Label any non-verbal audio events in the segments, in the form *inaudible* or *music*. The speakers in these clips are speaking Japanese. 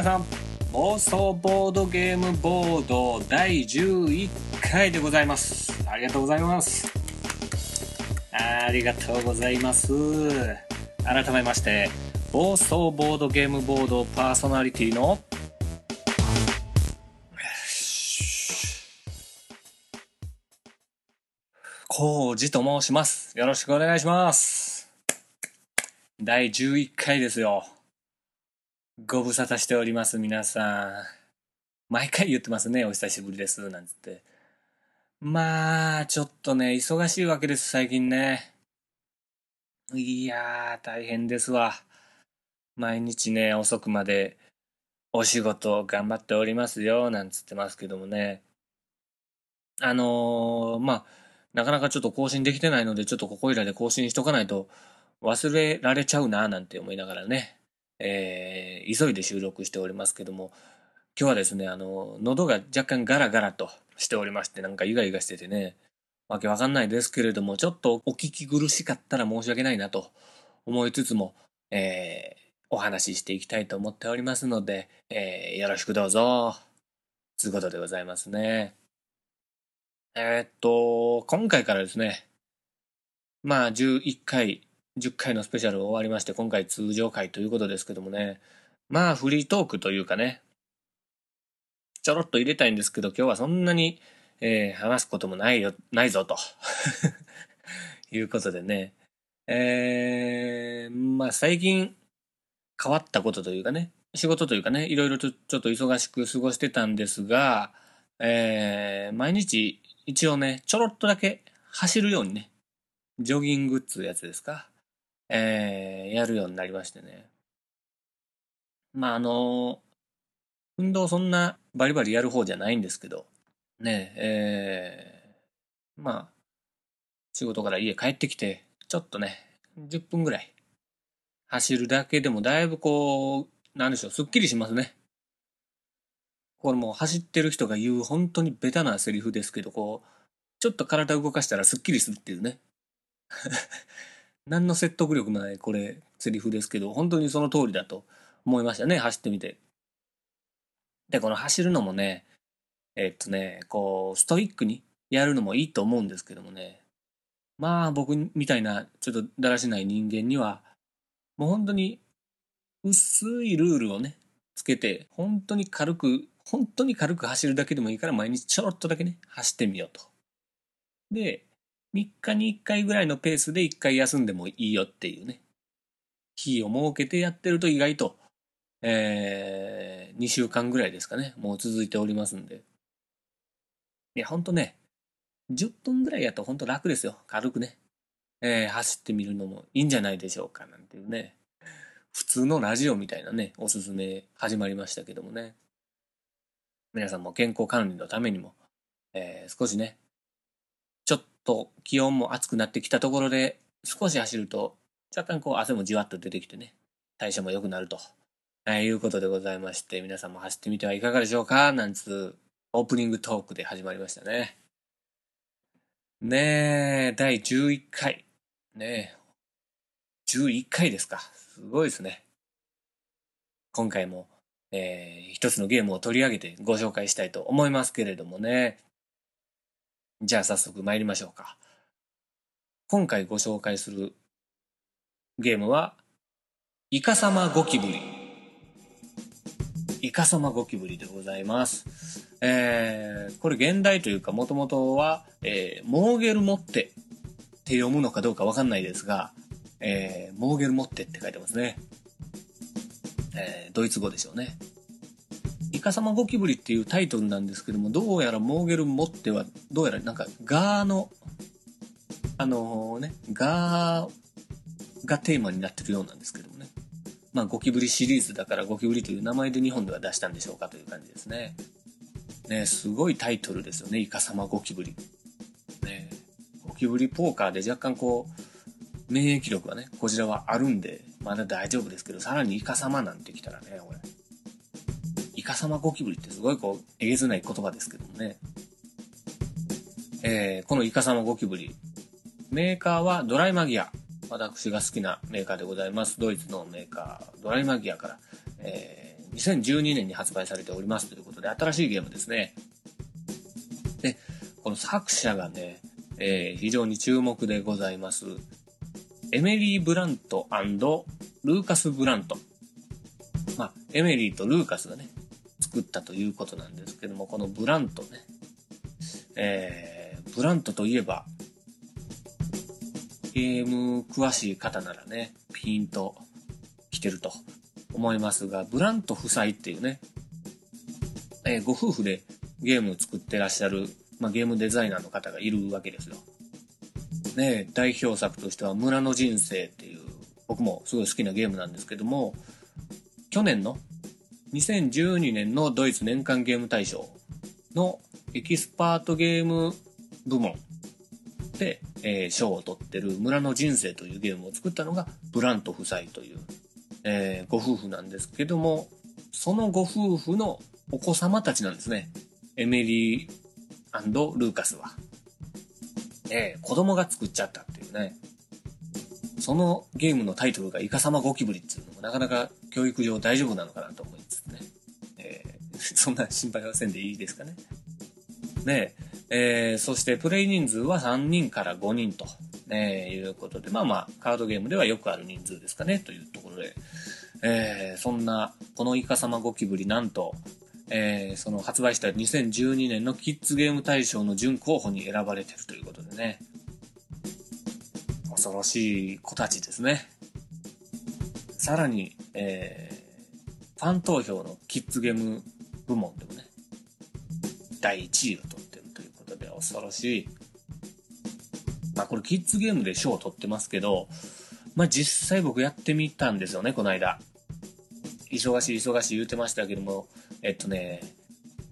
皆さん暴走ボードゲームボード第11回でございます。ありがとうございます。ありがとうございます。改めまして暴走ボードゲームボードパーソナリティのコウジと申します。よろしくお願いします。第11回ですよ。ご無沙汰しております、皆さん。毎回言ってますね、お久しぶりです、なんつって。まあ、ちょっとね、忙しいわけです、最近ね。いやー、大変ですわ。毎日ね、遅くまでお仕事頑張っておりますよ、なんつってますけどもね。あのー、まあ、なかなかちょっと更新できてないので、ちょっとここいらで更新しとかないと忘れられちゃうな、なんて思いながらね。えー、急いで収録しておりますけども、今日はですね、あの、喉が若干ガラガラとしておりまして、なんかイガイガしててね、わけわかんないですけれども、ちょっとお聞き苦しかったら申し訳ないなと思いつつも、えー、お話ししていきたいと思っておりますので、えー、よろしくどうぞ。つうことでございますね。えー、っと、今回からですね、まあ、11回、10回のスペシャル終わりまして、今回通常回ということですけどもね、まあフリートークというかね、ちょろっと入れたいんですけど、今日はそんなに、えー、話すこともないよ、ないぞと。*laughs* いうことでね、えー、まあ最近変わったことというかね、仕事というかね、いろいろとちょっと忙しく過ごしてたんですが、えー、毎日一応ね、ちょろっとだけ走るようにね、ジョギングっつうやつですか。えー、やるようになりましてね。まあ、あの、運動そんなバリバリやる方じゃないんですけど、ねえ、ー、まあ、仕事から家帰ってきて、ちょっとね、10分ぐらい走るだけでもだいぶこう、なんでしょう、すっきりしますね。これもう走ってる人が言う本当にベタなセリフですけど、こう、ちょっと体動かしたらすっきりするっていうね。何の説得力もないこれセリフですけど本当にその通りだと思いましたね走ってみて。でこの走るのもねえっとねこうストイックにやるのもいいと思うんですけどもね。まあ僕みたいなちょっとだらしない人間にはもう本当に薄いルールをねつけて本当に軽く本当に軽く走るだけでもいいから毎日ちょろっとだけね走ってみようと。で3日に1回ぐらいのペースで1回休んでもいいよっていうね、日を設けてやってると意外と、えー、2週間ぐらいですかね、もう続いておりますんで。いや、ほんとね、10分ぐらいやとほんと楽ですよ、軽くね。えー、走ってみるのもいいんじゃないでしょうか、なんていうね。普通のラジオみたいなね、おすすめ始まりましたけどもね。皆さんも健康管理のためにも、えー、少しね、と気温も暑くなってきたところで少し走ると若干こう汗もじわっと出てきてね代謝も良くなると、えー、いうことでございまして皆さんも走ってみてはいかがでしょうか？なんつうオープニングトークで始まりましたね。ねえ第11回。ねえ。11回ですか。すごいですね。今回もえー、一つのゲームを取り上げてご紹介したいと思いますけれどもね。じゃあ早速参りましょうか。今回ご紹介するゲームは、イカサマゴキブリ。イカサマゴキブリでございます。えー、これ現代というか、もともとは、えー、モーゲルモッテって読むのかどうかわかんないですが、えー、モーゲルモッテって書いてますね。えー、ドイツ語でしょうね。イカサマゴキブリっていうタイトルなんですけども、どうやらモーゲルモッテは、どうやらなんかガーの、あのー、ね、ガーがテーマになってるようなんですけどもねまあ、ゴキブリシリーズだからゴキブリという名前で日本では出したんでしょうかという感じですね。ね、すごいタイトルですよね。イカサマゴキブリ。ね、ゴキブリポーカーで若干こう、免疫力はね、こちらはあるんで、まだ大丈夫ですけど、さらにイカサマなんてきたらね、これ。カサマゴキブリってすごいこう、えげつない言葉ですけどもね。えー、このイカサマゴキブリ。メーカーはドライマギア。私が好きなメーカーでございます。ドイツのメーカー、ドライマギアから、えー、2012年に発売されておりますということで、新しいゲームですね。で、この作者がね、えー、非常に注目でございます。エメリー・ブラントルーカス・ブラント。まあ、エメリーとルーカスがね、作ったということなんですけども、このブラントね、えー、ブラントといえば、ゲーム詳しい方ならね、ピンと来てると思いますが、ブラント夫妻っていうね、えー、ご夫婦でゲームを作ってらっしゃる、まあ、ゲームデザイナーの方がいるわけですよ。ね、代表作としては村の人生っていう、僕もすごい好きなゲームなんですけども、去年の2012年のドイツ年間ゲーム大賞のエキスパートゲーム部門で、えー、賞を取ってる村の人生というゲームを作ったのがブラント夫妻という、えー、ご夫婦なんですけども、そのご夫婦のお子様たちなんですね。エメリールーカスは。えー、子供が作っちゃったっていうね。そのゲームのタイトルがイカサマゴキブリっていうのもなかなか教育上大丈夫なのかなと思いつつね。えー、*laughs* そんな心配はせんでいいですかね。で、えー、そしてプレイ人数は3人から5人と、えー、いうことで、まあまあ、カードゲームではよくある人数ですかね、というところで、えー、そんな、このイカサマゴキブリ、なんと、えー、その発売した2012年のキッズゲーム大賞の準候補に選ばれてるということでね、恐ろしい子たちですね。さらに、えー、ファン投票のキッズゲーム部門でもね、第1位を取ってるということで恐ろしい。まあこれキッズゲームで賞を取ってますけど、まあ実際僕やってみたんですよね、この間。忙しい忙しい言うてましたけども、えっとね、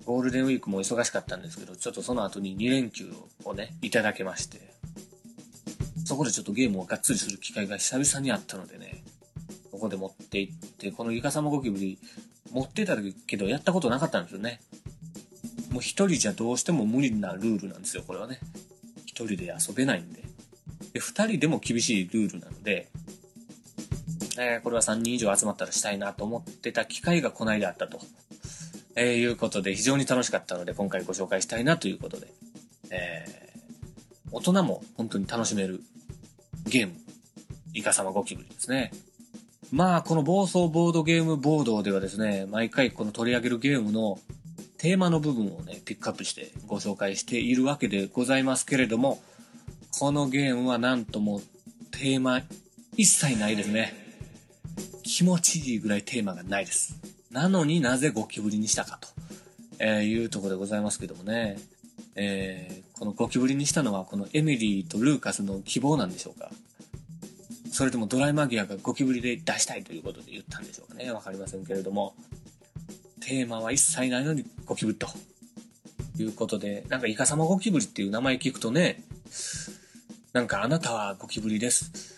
ゴールデンウィークも忙しかったんですけど、ちょっとその後に2連休をね、いただけまして、そこでちょっとゲームをがっつりする機会が久々にあったのでね、ここで持って行って、このイカサマゴキブリ持ってたけどやったことなかったんですよね。もう一人じゃどうしても無理なルールなんですよ、これはね。一人で遊べないんで。で、二人でも厳しいルールなので、えー、これは3人以上集まったらしたいなと思ってた機会がこの間あったと、えー、いうことで非常に楽しかったので今回ご紹介したいなということで、えー、大人も本当に楽しめるゲーム、イカサマゴキブリですね。まあ、この暴走ボードゲームボードではですね、毎回この取り上げるゲームのテーマの部分をね、ピックアップしてご紹介しているわけでございますけれども、このゲームはなんともテーマ一切ないですね。気持ちいいぐらいテーマがないです。なのになぜゴキブリにしたかと、えいうとこでございますけどもね。えー、このゴキブリにしたのはこのエミリーとルーカスの希望なんでしょうか？それともドライマギアがゴキブリで出したいということで言ったんでしょうかね？わかりませんけれども。テーマは一切ないのにゴキブリということで、なんかイカサマゴキブリっていう名前聞くとね、なんかあなたはゴキブリです。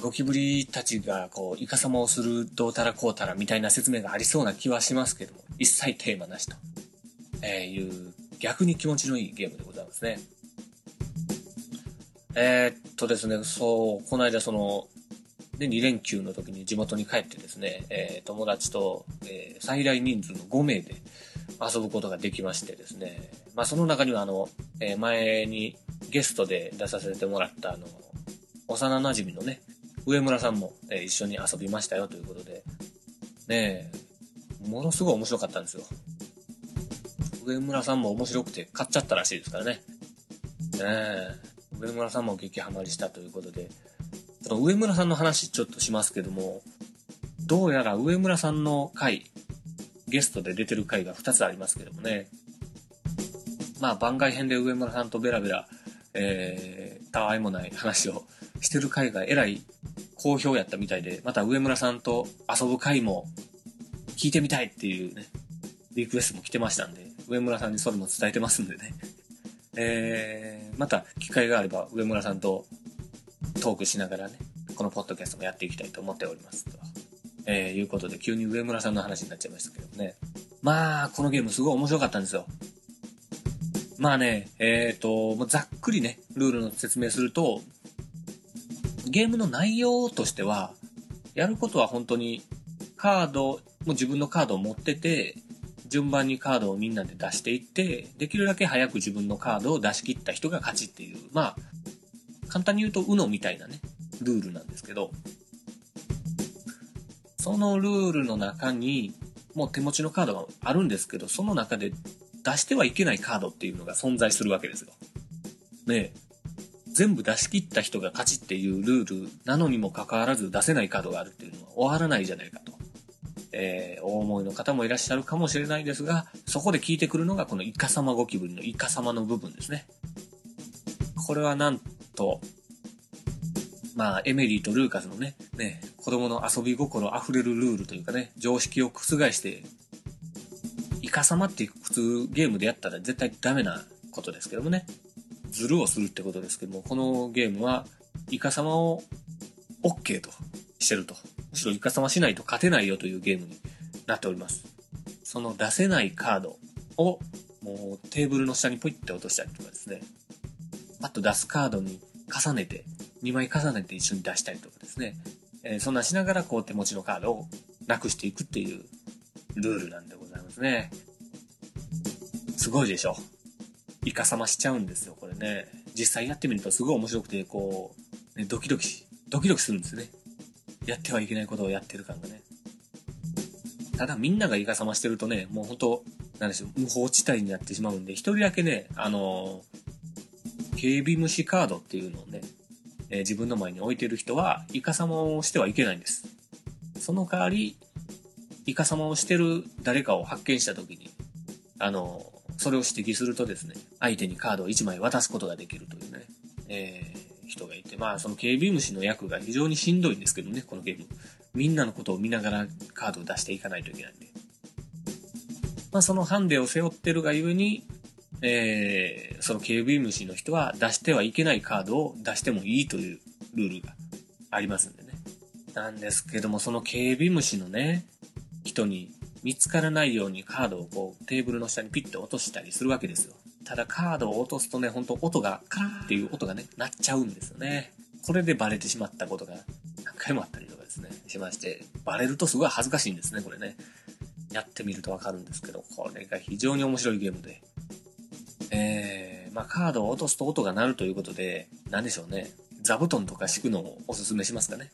ゴキブリたちがこう、イカサマをするどうたらこうたらみたいな説明がありそうな気はしますけども、一切テーマなしと、えいう逆に気持ちのいいゲームでございますね。えー、っとですね、そう、この間その、で、2連休の時に地元に帰ってですね、えー、友達と、えー、最大人数の5名で遊ぶことができましてですね、まあその中にはあの、え、前にゲストで出させてもらったあの、幼馴染のね、上村さんも、え、一緒に遊びましたよということで、ねえ、ものすごい面白かったんですよ。上村さんも面白くて買っちゃったらしいですからね。ねえ、上村さんも激ハマりしたということで、その上村さんの話ちょっとしますけども、どうやら上村さんの回、ゲストで出てる回が2つありますけどもね。まあ番外編で上村さんとベラベラ、えー、たわいもない話をしてる回がえらい好評やったみたいで、また上村さんと遊ぶ回も聞いてみたいっていうね、リクエストも来てましたんで、上村さんにそれも伝えてますんでね。*laughs* えー、また機会があれば上村さんとトークしながらね、このポッドキャストもやっていきたいと思っておりますと。えー、いうことで急に上村さんの話になっちゃいましたけどね。まあ、このゲームすごい面白かったんですよ。まあね、えっ、ー、と、ざっくりね、ルールの説明すると、ゲームの内容としては、やることは本当にカード、もう自分のカードを持ってて、順番にカードをみんなで出していって、できるだけ早く自分のカードを出し切った人が勝ちっていう、まあ、簡単に言うと UNO みたいなね、ルールなんですけど、そのルールの中に、もう手持ちのカードがあるんですけど、その中で出してはいけないカードっていうのが存在するわけですよ。ね全部出し切った人が勝ちっていうルールなのにもかかわらず出せないカードがあるっていうのは終わらないじゃないかと。えー、お思いの方もいらっしゃるかもしれないですが、そこで聞いてくるのがこのイカ様ゴキブリのイカ様の部分ですね。これはなんと、まあ、エメリーとルーカスのね、ね、子供の遊び心溢れるルールというかね、常識を覆して、イカ様って普通ゲームでやったら絶対ダメなことですけどもね。ズルをするってことですけども、このゲームは、イカ様を OK としてると。むしろイカ様しないと勝てないよというゲームになっております。その出せないカードを、もうテーブルの下にポイって落としたりとかですね。パッと出すカードに重ねて、2枚重ねて一緒に出したりとかですね。えー、そんなしながらこう手持ちのカードをなくしていくっていうルールなんでございますね。すごいでしょ。イカサマしちゃうんですよ、これね。実際やってみるとすごい面白くて、こう、ね、ドキドキ、ドキドキするんですね。やってはいけないことをやってる感がね。ただみんながイカサマしてるとね、もうほんと、なんでしょう、無法地帯になってしまうんで、一人だけね、あの警備虫カードっていうのをね、えー、自分の前に置いてる人は、イカサマをしてはいけないんです。その代わり、イカサマをしてる誰かを発見した時に、あのそれを指摘するとですね、相手にカードを1枚渡すことができるというね、えー、まあその警備虫の役が非常にしんどいんですけどね、このゲーム。みんなのことを見ながらカードを出していかないといけないんで。まあそのハンデを背負ってるがゆえに、えー、その警備虫の人は出してはいけないカードを出してもいいというルールがありますんでね。なんですけども、その警備虫のね、人に見つからないようにカードをこうテーブルの下にピッて落としたりするわけですよ。ただカードを落とすとね、ほんと音がカラーっていう音がね、鳴っちゃうんですよね。これでバレてしまったことが何回もあったりとかですね、しまして、バレるとすごい恥ずかしいんですね、これね。やってみるとわかるんですけど、これが非常に面白いゲームで。えー、まあカードを落とすと音が鳴るということで、何でしょうね。座布団とか敷くのをおすすめしますかね。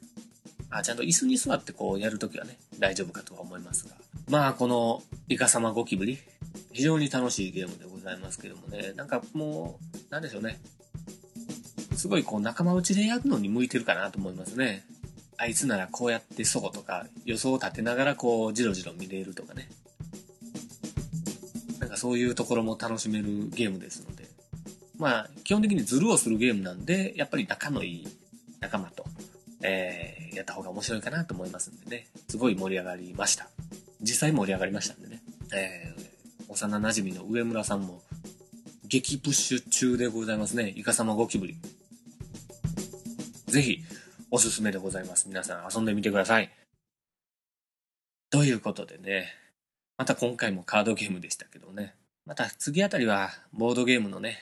あ、ちゃんと椅子に座ってこうやるときはね、大丈夫かとは思いますが。まあ、この、イカ様ゴキブリ、非常に楽しいゲームでございますざいますけどもね、なんかもう、なんでしょうね。すごいこう仲間内でやるのに向いてるかなと思いますね。あいつならこうやってそうとか予想を立てながらこうじろじろ見れるとかね。なんかそういうところも楽しめるゲームですので。まあ基本的にズルをするゲームなんで、やっぱり仲のいい仲間と、えー、やった方が面白いかなと思いますんでね。すごい盛り上がりました。実際盛り上がりましたんでね。えー、幼馴染の上村さんも、激プッシュ中でございますね。イカサマゴキブリ。ぜひ、おすすめでございます。皆さん遊んでみてください。ということでね、また今回もカードゲームでしたけどね。また次あたりはボードゲームのね、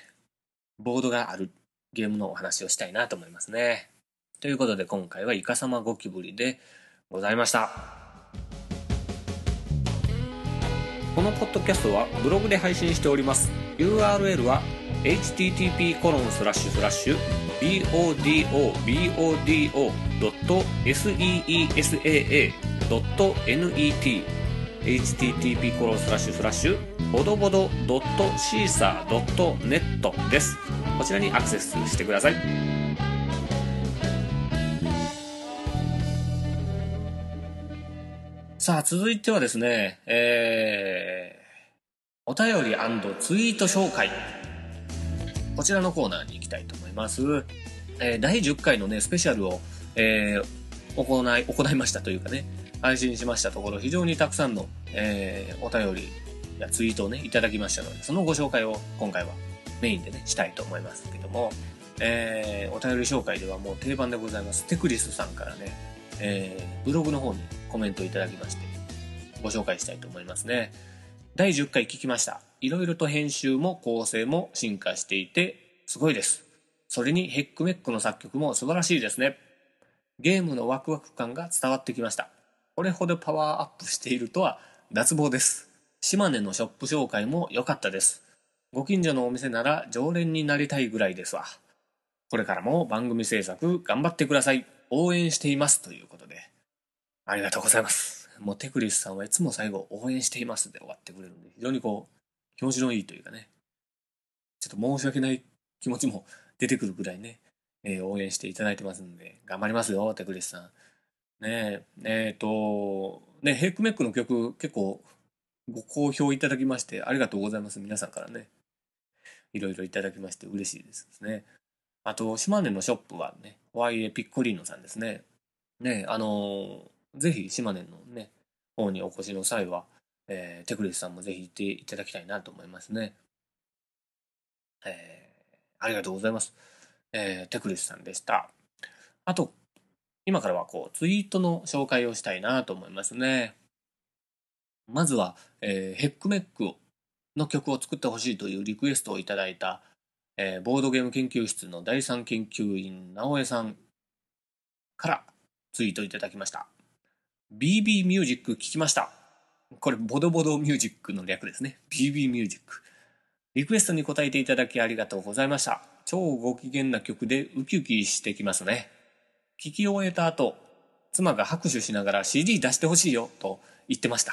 ボードがあるゲームのお話をしたいなと思いますね。ということで今回はイカサマゴキブリでございました。このポッドキャストはブログで配信しております。URL は http コロンスラッシュスラッシュ bodobodo.seesaa.net http コロンスラッシュスラッシュボドボドドットシーサー .net です。こちらにアクセスしてください。さあ、続いてはですね、えー、お便りツイート紹介。こちらのコーナーに行きたいと思います。えー、第10回のね、スペシャルを、えー、行い、行いましたというかね、配信しましたところ、非常にたくさんの、えー、お便りやツイートをね、いただきましたので、そのご紹介を今回はメインでね、したいと思いますけども、えー、お便り紹介ではもう定番でございます。テクリスさんからね、えー、ブログの方にコメントいただきまして、ご紹介したいと思いますね。第10回聞きました。いろいろと編集も構成も進化していて、すごいです。それにヘックメックの作曲も素晴らしいですね。ゲームのワクワク感が伝わってきました。これほどパワーアップしているとは脱帽です。島根のショップ紹介も良かったです。ご近所のお店なら常連になりたいぐらいですわ。これからも番組制作頑張ってください。応援しています。ということで。ありがとうございます。もうテクリスさんはいつも最後応援していますで終わってくれるんで、非常にこう、気持ちのいいというかね、ちょっと申し訳ない気持ちも出てくるぐらいね、えー、応援していただいてますんで、頑張りますよ、テクリスさん。ねえ、えっ、ー、と、ね、ヘイクメックの曲結構ご好評いただきましてありがとうございます。皆さんからね。いろいろいただきまして嬉しいですね。あと、島根のショップはね、ワイエピッコリーノさんですね。ね、あの、ぜひ島根のね、方にお越しの際は、えー、テクリスさんもぜひ行っていただきたいなと思いますね。えー、ありがとうございます。えー、テクリスさんでした。あと、今からはこう、ツイートの紹介をしたいなと思いますね。まずは、えー、ヘックメックの曲を作ってほしいというリクエストをいただいたえー、ボードゲーム研究室の第三研究員直江さんからツイートいただきました BB ミュージック聞きました。これボドボドミュージックの略ですね。BB ミュージックリクエストに答えていただきありがとうございました。超ご機嫌な曲でウキウキしてきますね。聞き終えた後妻が拍手しながら CD 出してほしいよと言ってました。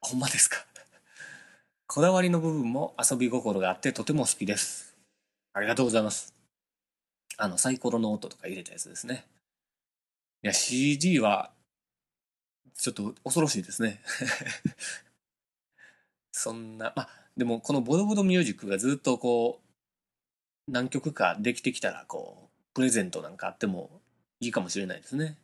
ほんまですか？こだわりの部分も遊び心があってとても好きです。ありがとうございます。あの、サイコロの音とか入れたやつですね。いや、CD は、ちょっと恐ろしいですね。*laughs* そんな、まあ、でもこのボドボドミュージックがずっとこう、何曲かできてきたら、こう、プレゼントなんかあってもいいかもしれないですね。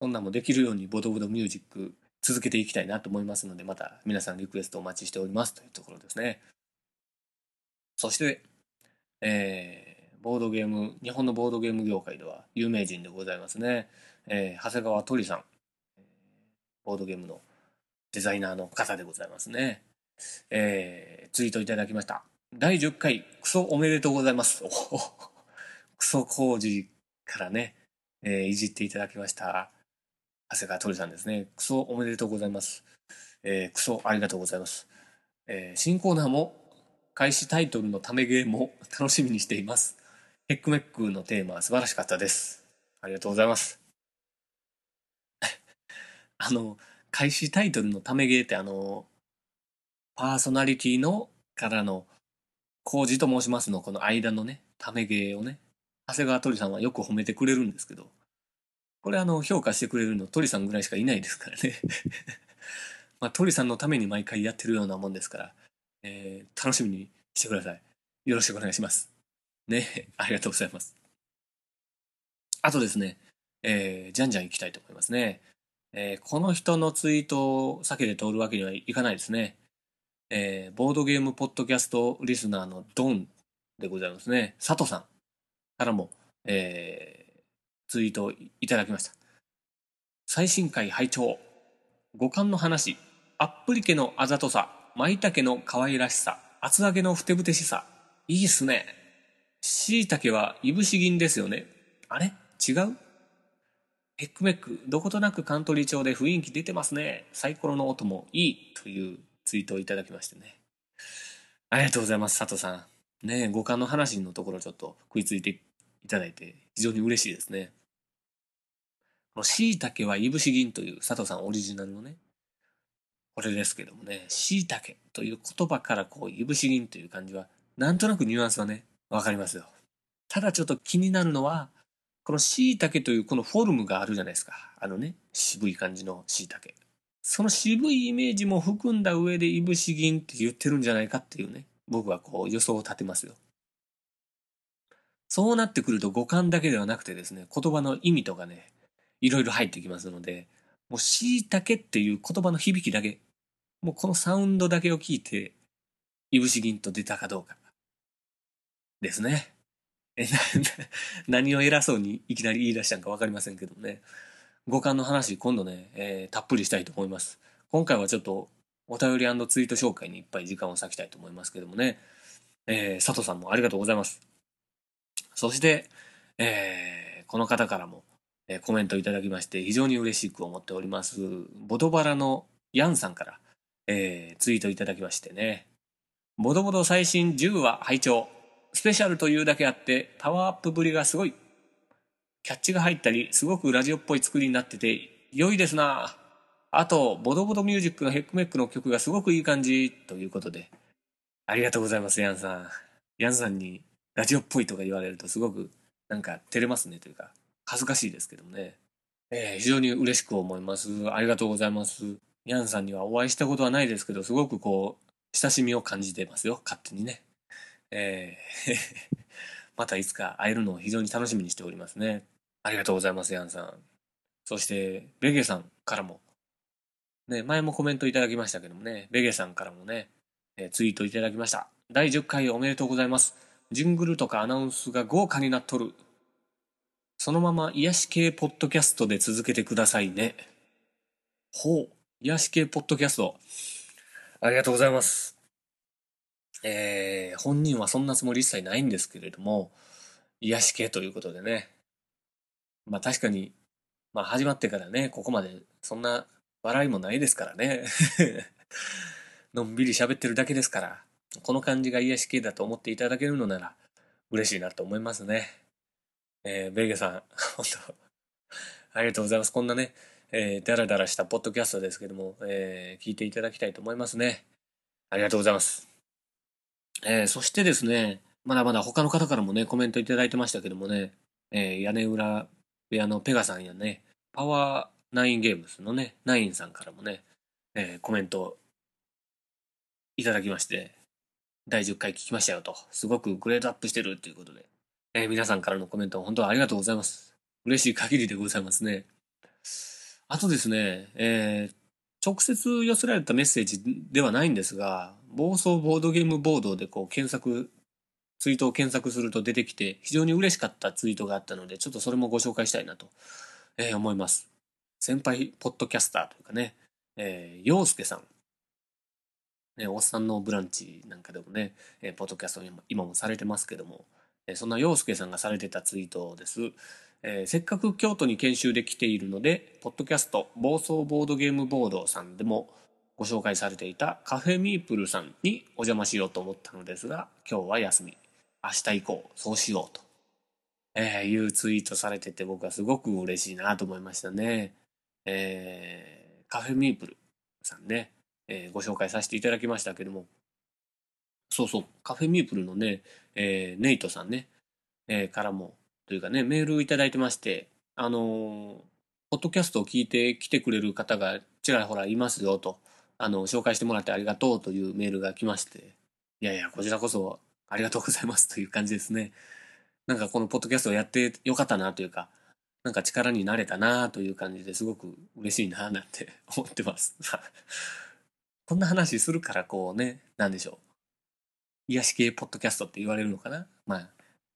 そんなんもできるようにボドボドミュージック続けていきたいなと思いますので、また皆さんリクエストお待ちしておりますというところですね。そして、えー、ボードゲーム、日本のボードゲーム業界では有名人でございますね。えー、長谷川鳥さん、ボードゲームのデザイナーの方でございますね。えー、ツイートいただきました。第10回、クソおめでとうございます。*laughs* クソ工事からね、えー、いじっていただきました。長谷川鳥さんですね。クソおめでとうございます。えー、クソありがとうございます。えー、新コーナーも開始タイトルのためゲームも *laughs* 楽しみにしています。ヘックメックのテーマは素晴らしかったです。ありがとうございます。あの、開始タイトルのためゲーってあの、パーソナリティのからの、コージと申しますのこの間のね、ためゲーをね、長谷川鳥さんはよく褒めてくれるんですけど、これあの、評価してくれるの鳥さんぐらいしかいないですからね。*laughs* まあ、鳥さんのために毎回やってるようなもんですから、えー、楽しみにしてください。よろしくお願いします。ね、ありがとうございます。あとですね、えー、じゃんじゃん行きたいと思いますね。えー、この人のツイートを避けて通るわけにはいかないですね。えー、ボードゲームポッドキャストリスナーのドンでございますね。佐藤さんからも、えー、ツイートをいただきました。最新回拝聴五感の話、アップリケのあざとさ、舞茸の可愛らしさ、厚揚げのふてぶてしさ。いいっすね。椎茸はいぶし銀ですよね。あれ？違う？ヘックメック、どことなくカントリー調で雰囲気出てますね。サイコロの音もいいというツイートをいただきましてね。ありがとうございます、佐藤さん。ね五感の話のところちょっと食いついていただいて非常に嬉しいですね。この椎茸はいぶし銀という佐藤さんオリジナルのね、これですけどもね、椎茸という言葉からこう、いぶし銀という感じは、なんとなくニュアンスはね、わかりますよ。ただちょっと気になるのは、この椎茸というこのフォルムがあるじゃないですか。あのね、渋い感じの椎茸。その渋いイメージも含んだ上でいぶし銀って言ってるんじゃないかっていうね、僕はこう予想を立てますよ。そうなってくると五感だけではなくてですね、言葉の意味とかね、いろいろ入ってきますので、もう椎茸っていう言葉の響きだけ、もうこのサウンドだけを聞いて、いぶし銀と出たかどうか。ですね。え、*laughs* 何を偉そうにいきなり言い出したんかわかりませんけどね。五感の話、今度ね、えー、たっぷりしたいと思います。今回はちょっと、お便りツイート紹介にいっぱい時間を割きたいと思いますけどもね。えー、佐藤さんもありがとうございます。そして、えー、この方からも、えー、コメントいただきまして、非常に嬉しく思っております。ボドバラのヤンさんから、えー、ツイートいただきましてね。ボドボド最新10話拝聴スペシャルというだけあって、パワーアップぶりがすごい。キャッチが入ったり、すごくラジオっぽい作りになってて、良いですなあと、ボドボドミュージックのヘックメックの曲がすごくいい感じ、ということで。ありがとうございます、ヤンさん。ヤンさんにラジオっぽいとか言われるとすごくなんか照れますねというか、恥ずかしいですけどもね。えー、非常に嬉しく思います。ありがとうございます。ヤンさんにはお会いしたことはないですけど、すごくこう、親しみを感じてますよ、勝手にね。えー *laughs* またいつか会えるのを非常に楽しみにしておりますね。ありがとうございます、ヤンさん。そして、ベゲさんからも、ね、前もコメントいただきましたけどもね、ベゲさんからもね、えー、ツイートいただきました。第10回おめでとうございます。ジングルとかアナウンスが豪華になっとる。そのまま癒し系ポッドキャストで続けてくださいね。ほう。癒し系ポッドキャスト。ありがとうございます。えー、本人はそんなつもり一切ないんですけれども、癒し系ということでね。まあ確かに、まあ始まってからね、ここまでそんな笑いもないですからね。*laughs* のんびり喋ってるだけですから、この感じが癒し系だと思っていただけるのなら嬉しいなと思いますね。えー、ベイゲさん、本当ありがとうございます。こんなね、えー、ダラダラしたポッドキャストですけども、えー、聞いていただきたいと思いますね。ありがとうございます。えー、そしてですね、まだまだ他の方からもね、コメントいただいてましたけどもね、えー、屋根裏部屋のペガさんやね、パワーナインゲームズのね、ナインさんからもね、えー、コメントいただきまして、第10回聞きましたよと、すごくグレードアップしてるということで、えー、皆さんからのコメント本当はありがとうございます。嬉しい限りでございますね。あとですね、えー、直接寄せられたメッセージではないんですが、暴走ボードゲームボードでこう検索、ツイートを検索すると出てきて、非常に嬉しかったツイートがあったので、ちょっとそれもご紹介したいなと、えー、思います。先輩ポッドキャスターというかね、えー、陽介さん。ね、おっさんのブランチなんかでもね、えー、ポッドキャスト今もされてますけども、えー、そんな陽介さんがされてたツイートです。えー、せっかく京都に研修で来ているので、ポッドキャスト、暴走ボードゲームボードさんでもご紹介されていたカフェミープルさんにお邪魔しようと思ったのですが、今日は休み。明日以降、そうしようと、えー、いうツイートされてて僕はすごく嬉しいなと思いましたね。えー、カフェミープルさんね、えー、ご紹介させていただきましたけども、そうそう、カフェミープルのね、えー、ネイトさんね、えー、からもというかね、メールいただいてまして、あのー、ポッドキャストを聞いて来てくれる方がちらほらいますよと、あの、紹介してもらってありがとうというメールが来まして、いやいや、こちらこそありがとうございますという感じですね。なんかこのポッドキャストをやってよかったなというか、なんか力になれたなという感じですごく嬉しいななんて *laughs* 思ってます。*laughs* こんな話するからこうね、なんでしょう。癒し系ポッドキャストって言われるのかなまあ、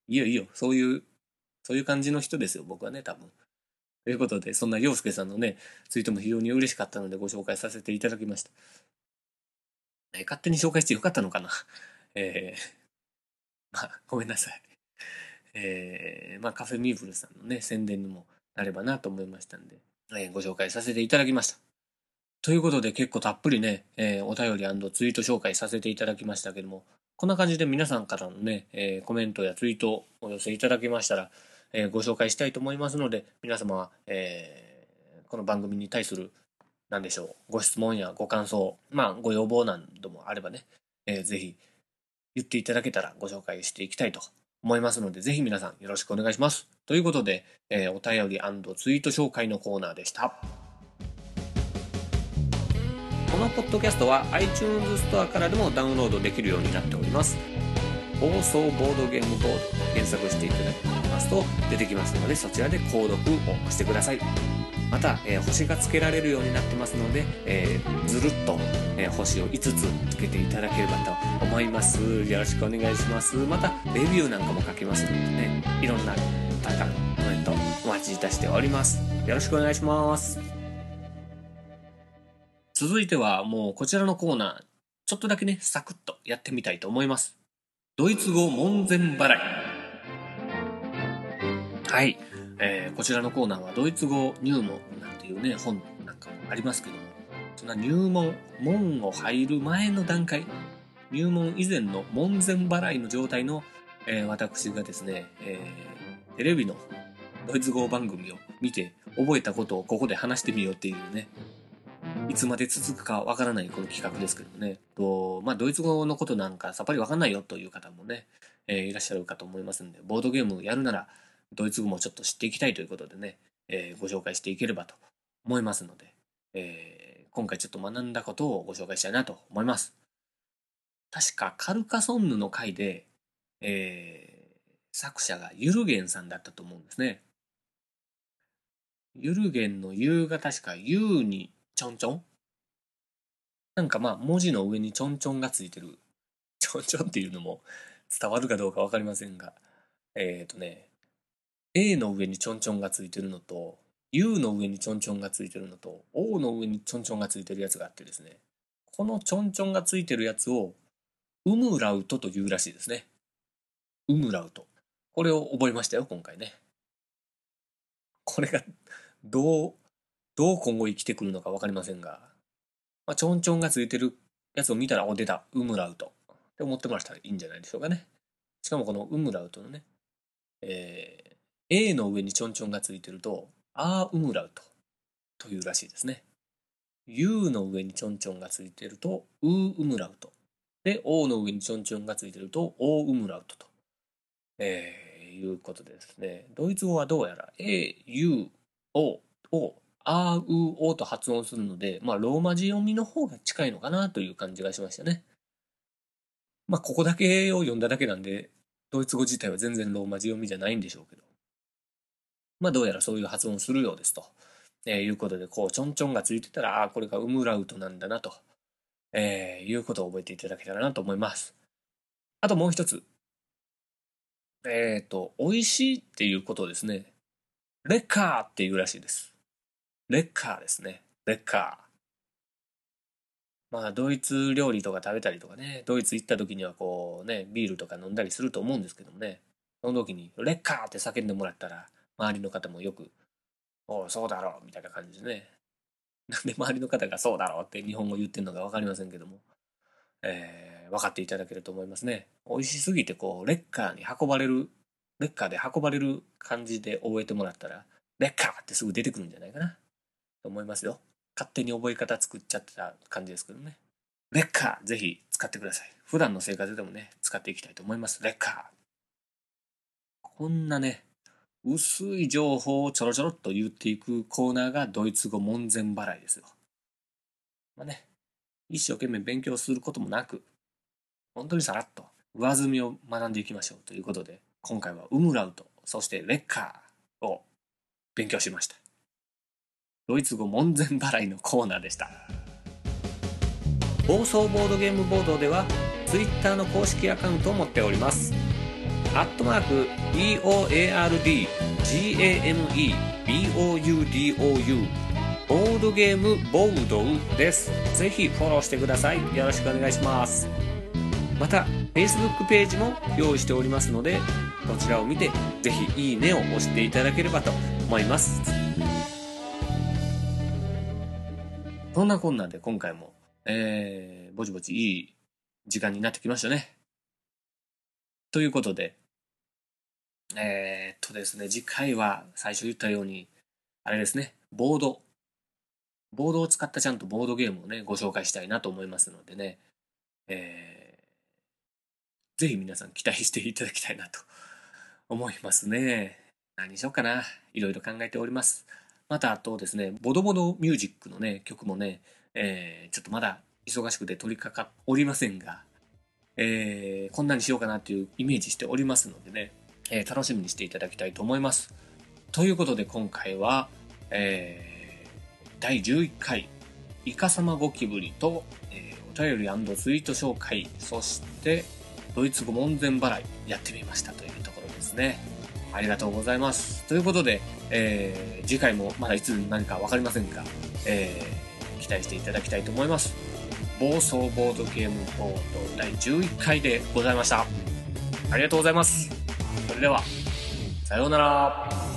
いいよいいよ。そういうそういう感じの人ですよ、僕はね、多分。ということで、そんな洋介さんのね、ツイートも非常に嬉しかったのでご紹介させていただきました。え、勝手に紹介してよかったのかな？*laughs* えー、*laughs* まあ、ごめんなさい。えー、まあ、カフェミーブルさんのね、宣伝にもなればなと思いましたんで、えー、ご紹介させていただきました。ということで、結構たっぷりね、えー、お便りツイート紹介させていただきましたけども、こんな感じで皆さんからのね、えー、コメントやツイートをお寄せいただけましたら、えー、ご紹介したいと思いますので、皆様は、えー、この番組に対する、何でしょう、ご質問やご感想、まあ、ご要望などもあればね、えー、ぜひ言っていただけたらご紹介していきたいと思いますので、ぜひ皆さんよろしくお願いします。ということで、えー、お便りツイート紹介のコーナーでした。このポッドキャストは iTunes ストアからでもダウンロードできるようになっております。放送ボードゲームボード検索していただきますますと出てきますのでそちらで購読をしてください。また、えー、星がつけられるようになってますので、えー、ずるっと、えー、星を5つつけていただければと思います。よろしくお願いします。またレビューなんかも書けますのでねいろんな方のコメントお待ちいたしております。よろしくお願いします。続いてはもうこちらのコーナーちょっとだけねサクッとやってみたいと思います。ドイツ語門前払い。はい。えー、こちらのコーナーはドイツ語入門なんていうね、本なんかもありますけども、そんな入門、門を入る前の段階、入門以前の門前払いの状態の、えー、私がですね、えー、テレビのドイツ語番組を見て覚えたことをここで話してみようっていうね、いつまで続くかわからないこの企画ですけどもね、とまあ、ドイツ語のことなんかさっぱりわかんないよという方もね、えー、いらっしゃるかと思いますんで、ボードゲームやるなら、ドイツ語もちょっと知っていきたいということでね、えー、ご紹介していければと思いますので、えー、今回ちょっと学んだことをご紹介したいなと思います。確かカルカソンヌの回で、えー、作者がユルゲンさんだったと思うんですね。ユルゲンの U が確か U にちょんちょんなんかまあ文字の上にちょんちょんがついてる。ちょんちょんっていうのも伝わるかどうかわかりませんが、えっ、ー、とね、A の上にちょんちょんがついてるのと U の上にちょんちょんがついてるのと O の上にちょんちょんがついてるやつがあってですね。このちょんちょんがついてるやつをウムラウトというらしいですね。ウムラウト。これを覚えましたよ今回ね。これがどうどう今後生きてくるのか分かりませんが、まあ、ちょんちょんがついてるやつを見たらお出た。ウムラウト。って思ってもらったらいいんじゃないでしょうかね。しかもこのウムラウトのねえー A の上にちょんちょんがついてると、アーウムラウトというらしいですね。U の上にちょんちょんがついてると、ウーウムラウト。で、O の上にちょんちょんがついてると、オーウムラウトと、えー、いうことですね。ドイツ語はどうやら A、U、O をあーうおと発音するので、まあ、ローマ字読みの方が近いのかなという感じがしましたね。まあ、ここだけを読んだだけなんで、ドイツ語自体は全然ローマ字読みじゃないんでしょうけど。まあ、どうやらそういう発音するようですと、えー、いうことで、こう、ちょんちょんがついてたら、ああ、これがウムラウトなんだなと、えー、いうことを覚えていただけたらなと思います。あともう一つ。えっ、ー、と、美味しいっていうことですね。レッカーっていうらしいです。レッカーですね。レッカー。まあ、ドイツ料理とか食べたりとかね、ドイツ行った時にはこうね、ビールとか飲んだりすると思うんですけどもね、その時に、レッカーって叫んでもらったら、周りの方もよく、おう、そうだろうみたいな感じでね。*laughs* なんで周りの方がそうだろうって日本語言ってるのか分かりませんけども、えー、分かっていただけると思いますね。美味しすぎてこう、レッカーに運ばれる、レッカーで運ばれる感じで覚えてもらったら、レッカーってすぐ出てくるんじゃないかな。と思いますよ。勝手に覚え方作っちゃってた感じですけどね。レッカー、ぜひ使ってください。普段の生活でもね、使っていきたいと思います。レッカー。こんなね、薄い情報をちょろちょろっと言っていくコーナーがドイツ語門前払いですよ。まあね、一生懸命勉強することもなく、本当にさらっと上積みを学んでいきましょうということで、今回はウムラウト、そしてレッカーを勉強しました。ドイツ語門前払いのコーナーでした。放送ボードゲームボードでは Twitter の公式アカウントを持っております。アットマーク EOARDGAMEBOUDOU ボードゲームボードウです。ぜひフォローしてください。よろしくお願いします。また Facebook ページも用意しておりますのでこちらを見てぜひいいねを押していただければと思います。そんなこんなで今回もえー、ぼちぼちいい時間になってきましたね。ということで、えー、っとですね、次回は最初言ったように、あれですね、ボード。ボードを使ったちゃんとボードゲームをね、ご紹介したいなと思いますのでね、えー、ぜひ皆さん期待していただきたいなと *laughs* 思いますね。何しようかな。いろいろ考えております。また、あとですね、ボドボドミュージックのね、曲もね、えー、ちょっとまだ忙しくて取り掛かっておりませんが、えー、こんなにしようかなっていうイメージしておりますのでね、えー、楽しみにしていただきたいと思います。ということで今回は、えー、第11回、イカサマゴキブリと、えー、お便りツイート紹介、そして、ドイツ語門前払いやってみましたというところですね。ありがとうございます。ということで、えー、次回もまだいつ何かわかりませんが、えー、期待していただきたいと思います。暴走ボードゲームボード第11回でございました。ありがとうございます。それでは、さようなら。